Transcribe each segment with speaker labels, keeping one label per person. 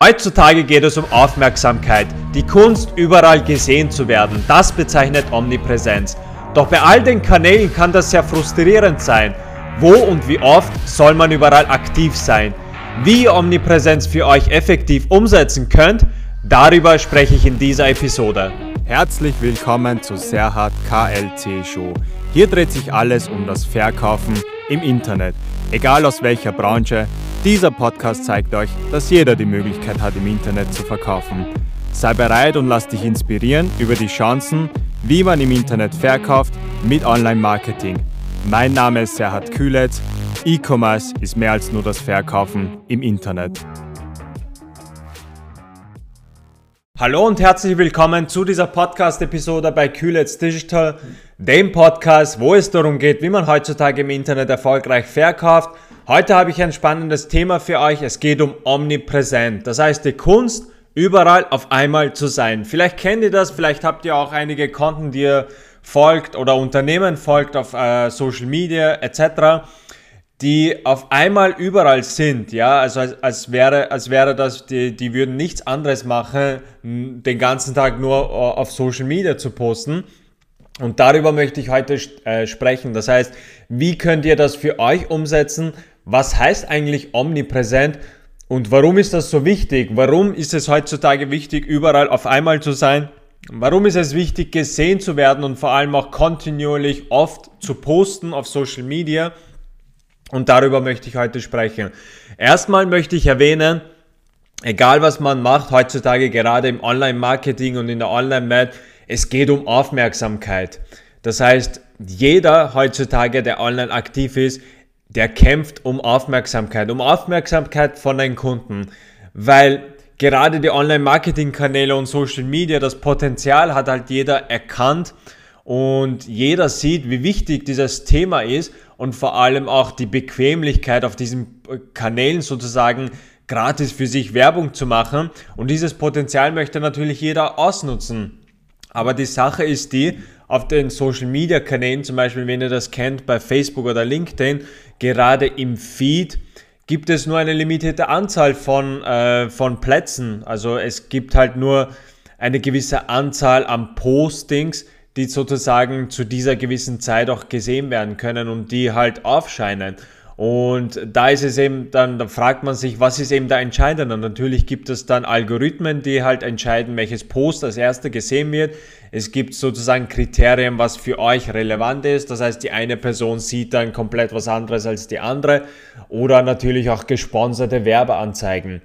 Speaker 1: Heutzutage geht es um Aufmerksamkeit, die Kunst überall gesehen zu werden. Das bezeichnet Omnipräsenz. Doch bei all den Kanälen kann das sehr frustrierend sein. Wo und wie oft soll man überall aktiv sein? Wie ihr Omnipräsenz für euch effektiv umsetzen könnt, darüber spreche ich in dieser Episode.
Speaker 2: Herzlich willkommen zu Serhat KLC Show. Hier dreht sich alles um das Verkaufen im Internet, egal aus welcher Branche, dieser Podcast zeigt euch, dass jeder die Möglichkeit hat, im Internet zu verkaufen. Sei bereit und lass dich inspirieren über die Chancen, wie man im Internet verkauft mit Online-Marketing. Mein Name ist Serhat Kühletz. E-Commerce ist mehr als nur das Verkaufen im Internet.
Speaker 1: Hallo und herzlich willkommen zu dieser Podcast-Episode bei Kühletz Digital, dem Podcast, wo es darum geht, wie man heutzutage im Internet erfolgreich verkauft Heute habe ich ein spannendes Thema für euch. Es geht um omnipräsent. Das heißt, die Kunst, überall auf einmal zu sein. Vielleicht kennt ihr das, vielleicht habt ihr auch einige Konten, die ihr folgt oder Unternehmen folgt auf äh, Social Media etc., die auf einmal überall sind. Ja, also als, als wäre, als wäre das, die, die würden nichts anderes machen, den ganzen Tag nur äh, auf Social Media zu posten. Und darüber möchte ich heute äh, sprechen. Das heißt, wie könnt ihr das für euch umsetzen? was heißt eigentlich omnipräsent und warum ist das so wichtig? Warum ist es heutzutage wichtig, überall auf einmal zu sein? Warum ist es wichtig, gesehen zu werden und vor allem auch kontinuierlich oft zu posten auf Social Media? Und darüber möchte ich heute sprechen. Erstmal möchte ich erwähnen, egal was man macht heutzutage, gerade im Online-Marketing und in der Online-Welt, es geht um Aufmerksamkeit. Das heißt, jeder heutzutage, der online aktiv ist, der kämpft um Aufmerksamkeit, um Aufmerksamkeit von den Kunden, weil gerade die Online-Marketing-Kanäle und Social Media, das Potenzial hat halt jeder erkannt und jeder sieht, wie wichtig dieses Thema ist und vor allem auch die Bequemlichkeit auf diesen Kanälen sozusagen gratis für sich Werbung zu machen und dieses Potenzial möchte natürlich jeder ausnutzen. Aber die Sache ist die, auf den Social Media Kanälen, zum Beispiel, wenn ihr das kennt, bei Facebook oder LinkedIn, gerade im Feed, gibt es nur eine limitierte Anzahl von, äh, von Plätzen. Also es gibt halt nur eine gewisse Anzahl an Postings, die sozusagen zu dieser gewissen Zeit auch gesehen werden können und die halt aufscheinen. Und da ist es eben dann, da fragt man sich, was ist eben da entscheidend? Und natürlich gibt es dann Algorithmen, die halt entscheiden, welches Post als erster gesehen wird. Es gibt sozusagen Kriterien, was für euch relevant ist. Das heißt, die eine Person sieht dann komplett was anderes als die andere. Oder natürlich auch gesponserte Werbeanzeigen.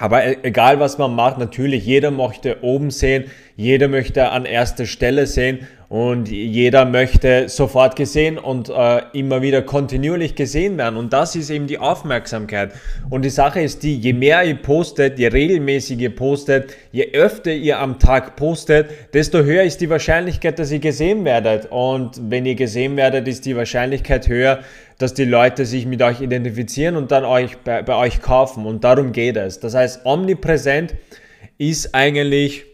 Speaker 1: Aber e-, egal was man macht, natürlich jeder möchte oben sehen, jeder möchte an erster Stelle sehen und jeder möchte sofort gesehen und äh, immer wieder kontinuierlich gesehen werden. Und das ist eben die Aufmerksamkeit. Und die Sache ist die, je mehr ihr postet, je regelmäßiger ihr postet, je öfter ihr am Tag postet, desto höher ist die Wahrscheinlichkeit, dass ihr gesehen werdet. Und wenn ihr gesehen werdet, ist die Wahrscheinlichkeit höher, dass die Leute sich mit euch identifizieren und dann euch bei, bei euch kaufen. Und darum geht es. Das heißt, omnipräsent ist eigentlich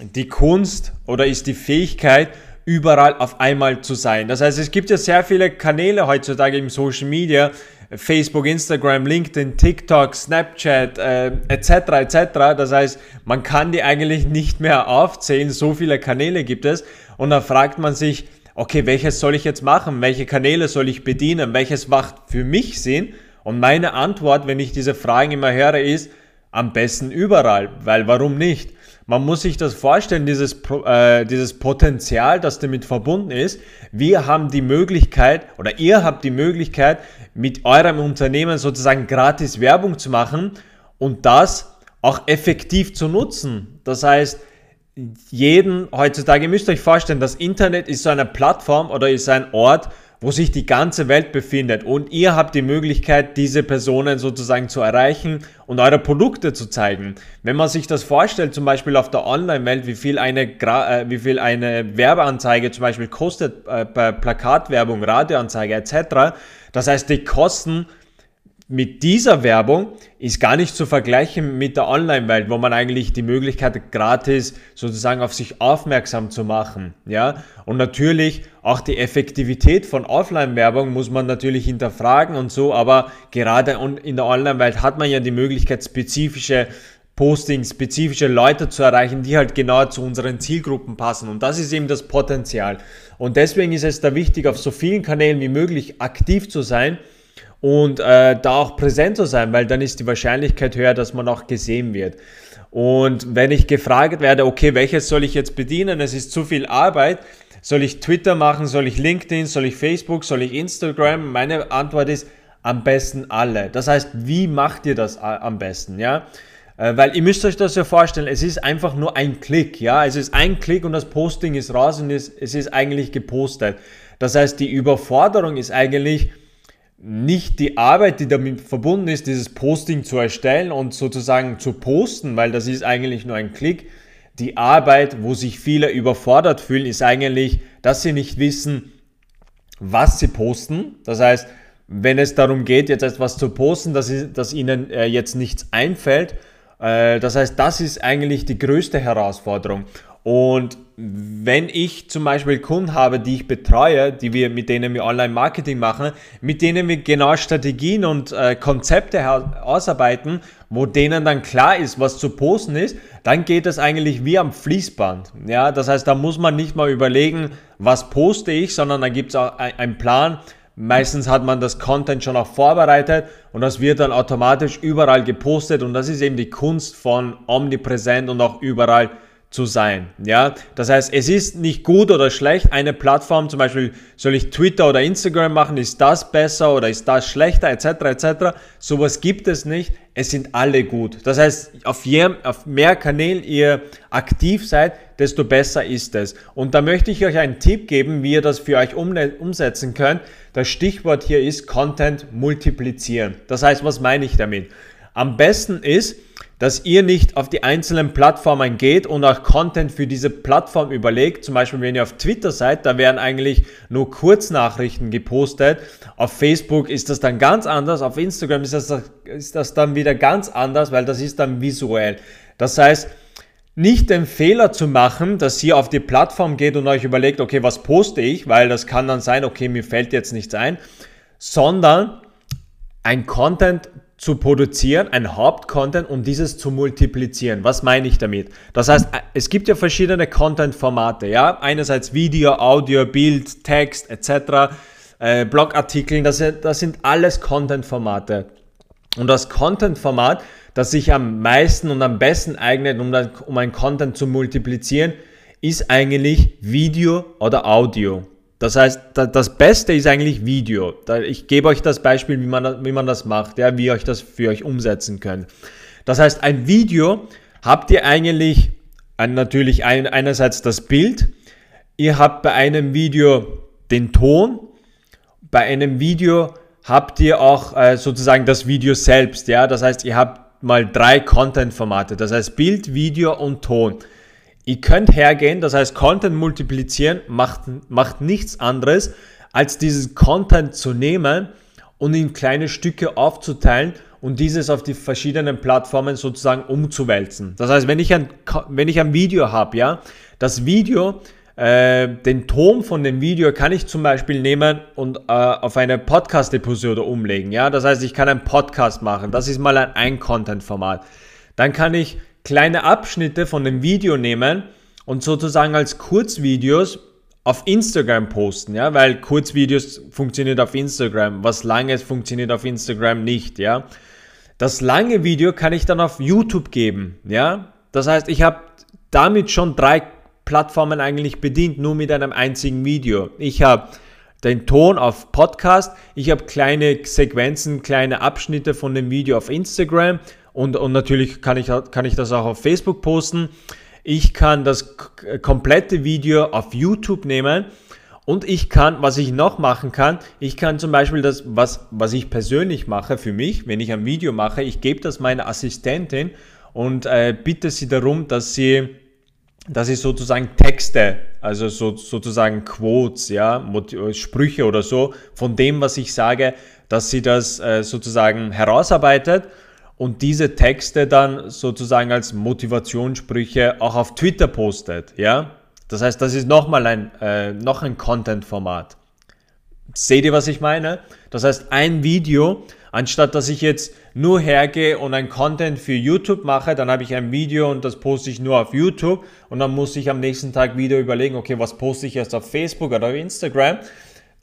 Speaker 1: die Kunst oder ist die Fähigkeit, überall auf einmal zu sein. Das heißt, es gibt ja sehr viele Kanäle heutzutage im Social Media, Facebook, Instagram, LinkedIn, TikTok, Snapchat, äh, etc. etc. Das heißt, man kann die eigentlich nicht mehr aufzählen, so viele Kanäle gibt es. Und da fragt man sich, okay, welches soll ich jetzt machen? Welche Kanäle soll ich bedienen? Welches macht für mich Sinn? Und meine Antwort, wenn ich diese Fragen immer höre, ist, am besten überall, weil warum nicht? Man muss sich das vorstellen, dieses, äh, dieses Potenzial, das damit verbunden ist. Wir haben die Möglichkeit oder ihr habt die Möglichkeit, mit eurem Unternehmen sozusagen gratis Werbung zu machen und das auch effektiv zu nutzen. Das heißt, jeden heutzutage, ihr müsst euch vorstellen, das Internet ist so eine Plattform oder ist ein Ort, wo sich die ganze Welt befindet und ihr habt die Möglichkeit, diese Personen sozusagen zu erreichen und eure Produkte zu zeigen. Wenn man sich das vorstellt, zum Beispiel auf der Online-Welt, wie viel eine, äh, wie viel eine Werbeanzeige zum Beispiel kostet äh, bei Plakatwerbung, Radioanzeige etc., das heißt, die Kosten mit dieser Werbung ist gar nicht zu vergleichen mit der Online-Welt, wo man eigentlich die Möglichkeit hat, gratis sozusagen auf sich aufmerksam zu machen. Ja? Und natürlich auch die Effektivität von Offline-Werbung muss man natürlich hinterfragen und so, aber gerade in der Online-Welt hat man ja die Möglichkeit, spezifische Postings spezifische Leute zu erreichen, die halt genau zu unseren Zielgruppen passen. Und das ist eben das Potenzial. Und deswegen ist es da wichtig, auf so vielen Kanälen wie möglich aktiv zu sein und äh, da auch präsent zu sein, weil dann ist die Wahrscheinlichkeit höher, dass man auch gesehen wird. Und wenn ich gefragt werde, okay, welches soll ich jetzt bedienen, es ist zu viel Arbeit, soll ich Twitter machen, soll ich LinkedIn, soll ich Facebook, soll ich Instagram? Meine Antwort ist am besten alle. Das heißt, wie macht ihr das am besten, ja? Äh, weil ihr müsst euch das ja vorstellen, es ist einfach nur ein Klick, ja? Es ist ein Klick und das Posting ist raus und es ist eigentlich gepostet. Das heißt, die Überforderung ist eigentlich, nicht die Arbeit, die damit verbunden ist, dieses Posting zu erstellen und sozusagen zu posten, weil das ist eigentlich nur ein Klick. Die Arbeit, wo sich viele überfordert fühlen, ist eigentlich, dass sie nicht wissen, was sie posten. Das heißt, wenn es darum geht, jetzt etwas zu posten, dass, dass ihnen äh, jetzt nichts einfällt, äh, das heißt, das ist eigentlich die größte Herausforderung. Und wenn ich zum Beispiel Kunden habe, die ich betreue, die wir, mit denen wir Online-Marketing machen, mit denen wir genau Strategien und äh, Konzepte ausarbeiten, wo denen dann klar ist, was zu posten ist, dann geht es eigentlich wie am Fließband. Ja, das heißt, da muss man nicht mal überlegen, was poste ich, sondern da gibt es auch einen Plan. Meistens hat man das Content schon auch vorbereitet und das wird dann automatisch überall gepostet und das ist eben die Kunst von omnipräsent und auch überall zu sein. Ja, das heißt, es ist nicht gut oder schlecht, eine Plattform, zum Beispiel soll ich Twitter oder Instagram machen, ist das besser oder ist das schlechter, etc. etc. Sowas gibt es nicht. Es sind alle gut. Das heißt, auf, je, auf mehr Kanälen ihr aktiv seid, desto besser ist es. Und da möchte ich euch einen Tipp geben, wie ihr das für euch um, umsetzen könnt. Das Stichwort hier ist Content multiplizieren. Das heißt, was meine ich damit? Am besten ist, dass ihr nicht auf die einzelnen Plattformen geht und auch Content für diese Plattform überlegt. Zum Beispiel, wenn ihr auf Twitter seid, da werden eigentlich nur Kurznachrichten gepostet. Auf Facebook ist das dann ganz anders. Auf Instagram ist das, ist das dann wieder ganz anders, weil das ist dann visuell. Das heißt, nicht den Fehler zu machen, dass ihr auf die Plattform geht und euch überlegt, okay, was poste ich, weil das kann dann sein, okay, mir fällt jetzt nichts ein, sondern ein Content zu produzieren, ein Hauptcontent, um dieses zu multiplizieren. Was meine ich damit? Das heißt, es gibt ja verschiedene Content-Formate, ja. Einerseits Video, Audio, Bild, Text etc., äh, Blogartikeln, das, das sind alles Content-Formate. Und das Content-Format, das sich am meisten und am besten eignet, um, um ein Content zu multiplizieren, ist eigentlich Video oder Audio. Das heißt, das Beste ist eigentlich Video. Ich gebe euch das Beispiel, wie man, wie man das macht, ja, wie ihr euch das für euch umsetzen könnt. Das heißt, ein Video habt ihr eigentlich natürlich einerseits das Bild, ihr habt bei einem Video den Ton, bei einem Video habt ihr auch äh, sozusagen das Video selbst, ja, das heißt, ihr habt mal drei Content-Formate, das heißt Bild, Video und Ton. Ihr könnt hergehen, das heißt Content multiplizieren, macht, macht nichts anderes, als diesen Content zu nehmen und in kleine Stücke aufzuteilen und dieses auf die verschiedenen Plattformen sozusagen umzuwälzen. Das heißt, wenn ich ein, wenn ich ein Video habe, ja, das Video, äh, den Ton von dem Video kann ich zum Beispiel nehmen und äh, auf eine Podcast-Episode umlegen. Ja, das heißt, ich kann einen Podcast machen. Das ist mal ein, ein Content-Format. Dann kann ich kleine Abschnitte von dem Video nehmen und sozusagen als Kurzvideos auf Instagram posten, ja, weil Kurzvideos funktioniert auf Instagram, was langes funktioniert auf Instagram nicht, ja. Das lange Video kann ich dann auf YouTube geben, ja. Das heißt, ich habe damit schon drei Plattformen eigentlich bedient, nur mit einem einzigen Video. Ich habe den Ton auf Podcast, ich habe kleine Sequenzen, kleine Abschnitte von dem Video auf Instagram und, und natürlich kann ich, kann ich das auch auf Facebook posten. Ich kann das komplette Video auf YouTube nehmen und ich kann, was ich noch machen kann, ich kann zum Beispiel das, was, was ich persönlich mache für mich, wenn ich ein Video mache, ich gebe das meiner Assistentin und äh, bitte sie darum, dass sie, dass sie sozusagen Texte, also so, sozusagen Quotes, ja, Sprüche oder so, von dem, was ich sage, dass sie das äh, sozusagen herausarbeitet und diese Texte dann sozusagen als Motivationssprüche auch auf Twitter postet. Ja? Das heißt, das ist nochmal ein, äh, noch ein Content-Format. Seht ihr, was ich meine? Das heißt, ein Video Anstatt dass ich jetzt nur hergehe und ein Content für YouTube mache, dann habe ich ein Video und das poste ich nur auf YouTube und dann muss ich am nächsten Tag wieder überlegen, okay, was poste ich erst auf Facebook oder auf Instagram.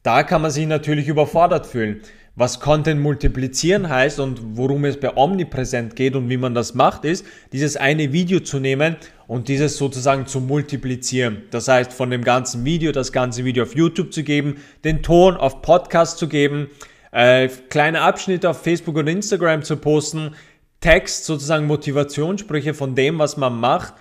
Speaker 1: Da kann man sich natürlich überfordert fühlen. Was Content multiplizieren heißt und worum es bei Omnipräsent geht und wie man das macht, ist, dieses eine Video zu nehmen und dieses sozusagen zu multiplizieren. Das heißt, von dem ganzen Video das ganze Video auf YouTube zu geben, den Ton auf Podcast zu geben, äh, kleine Abschnitte auf Facebook und Instagram zu posten, Text, sozusagen Motivationssprüche von dem, was man macht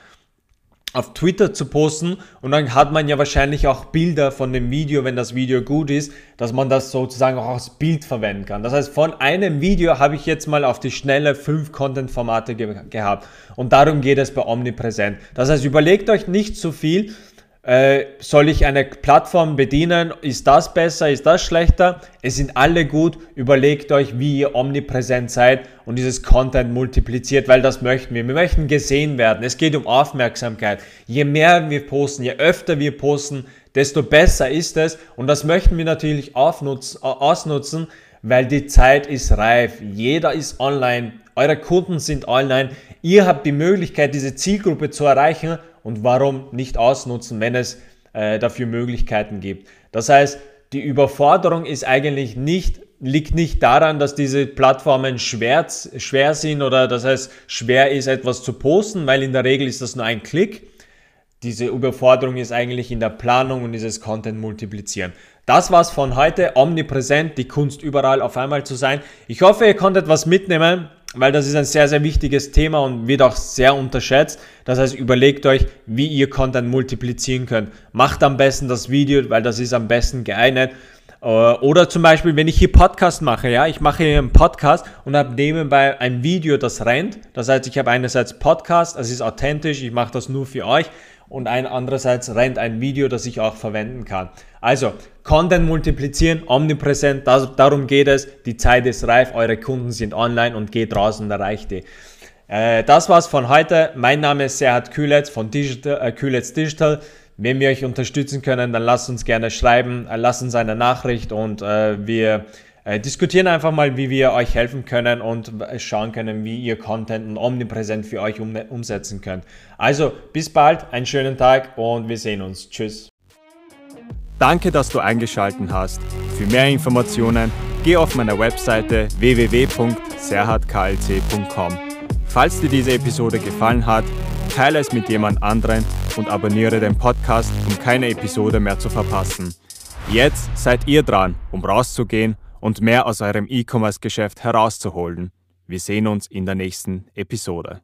Speaker 1: auf Twitter zu posten und dann hat man ja wahrscheinlich auch Bilder von dem Video, wenn das Video gut ist, dass man das sozusagen auch als Bild verwenden kann. Das heißt, von einem Video habe ich jetzt mal auf die schnelle fünf Content-Formate ge gehabt und darum geht es bei Omnipräsent. Das heißt, überlegt euch nicht zu viel, äh, soll ich eine Plattform bedienen? Ist das besser? Ist das schlechter? Es sind alle gut. Überlegt euch, wie ihr omnipräsent seid und dieses Content multipliziert, weil das möchten wir. Wir möchten gesehen werden. Es geht um Aufmerksamkeit. Je mehr wir posten, je öfter wir posten, desto besser ist es. Und das möchten wir natürlich ausnutzen, weil die Zeit ist reif. Jeder ist online. Eure Kunden sind online. Ihr habt die Möglichkeit, diese Zielgruppe zu erreichen und warum nicht ausnutzen, wenn es äh, dafür Möglichkeiten gibt. Das heißt, die Überforderung ist eigentlich nicht, liegt nicht daran, dass diese Plattformen schwer, schwer sind oder das heißt schwer ist, etwas zu posten, weil in der Regel ist das nur ein Klick. Diese Überforderung ist eigentlich in der Planung und dieses Content multiplizieren. Das war's von heute. Omnipräsent, die Kunst überall auf einmal zu sein. Ich hoffe, ihr konntet was mitnehmen weil das ist ein sehr, sehr wichtiges Thema und wird auch sehr unterschätzt. Das heißt, überlegt euch, wie ihr Content multiplizieren könnt. Macht am besten das Video, weil das ist am besten geeignet. Äh, oder zum Beispiel, wenn ich hier Podcast mache, ja, ich mache hier einen Podcast und habe nebenbei ein Video, das rennt. Das heißt, ich habe einerseits Podcast, es ist authentisch, ich mache das nur für euch und ein andererseits rennt ein Video, das ich auch verwenden kann. Also, Content multiplizieren, omnipräsent, das, darum geht es. Die Zeit ist reif, eure Kunden sind online und geht raus und erreicht die. Äh, das war's von heute. Mein Name ist Serhat Kühletz von Digital, äh, Kühletz Digital. Wenn wir euch unterstützen können, dann lasst uns gerne schreiben, äh, lasst uns eine Nachricht und äh, wir äh, diskutieren einfach mal, wie wir euch helfen können und schauen können, wie ihr Content und omnipräsent für euch um, umsetzen könnt. Also bis bald, einen schönen Tag und wir sehen uns. Tschüss.
Speaker 2: Danke, dass du eingeschaltet hast. Für mehr Informationen geh auf meiner Webseite www.serhatklc.com. Falls dir diese Episode gefallen hat, teile es mit jemand anderen und abonniere den Podcast, um keine Episode mehr zu verpassen. Jetzt seid ihr dran, um rauszugehen und mehr aus eurem E-Commerce-Geschäft herauszuholen. Wir sehen uns in der nächsten Episode.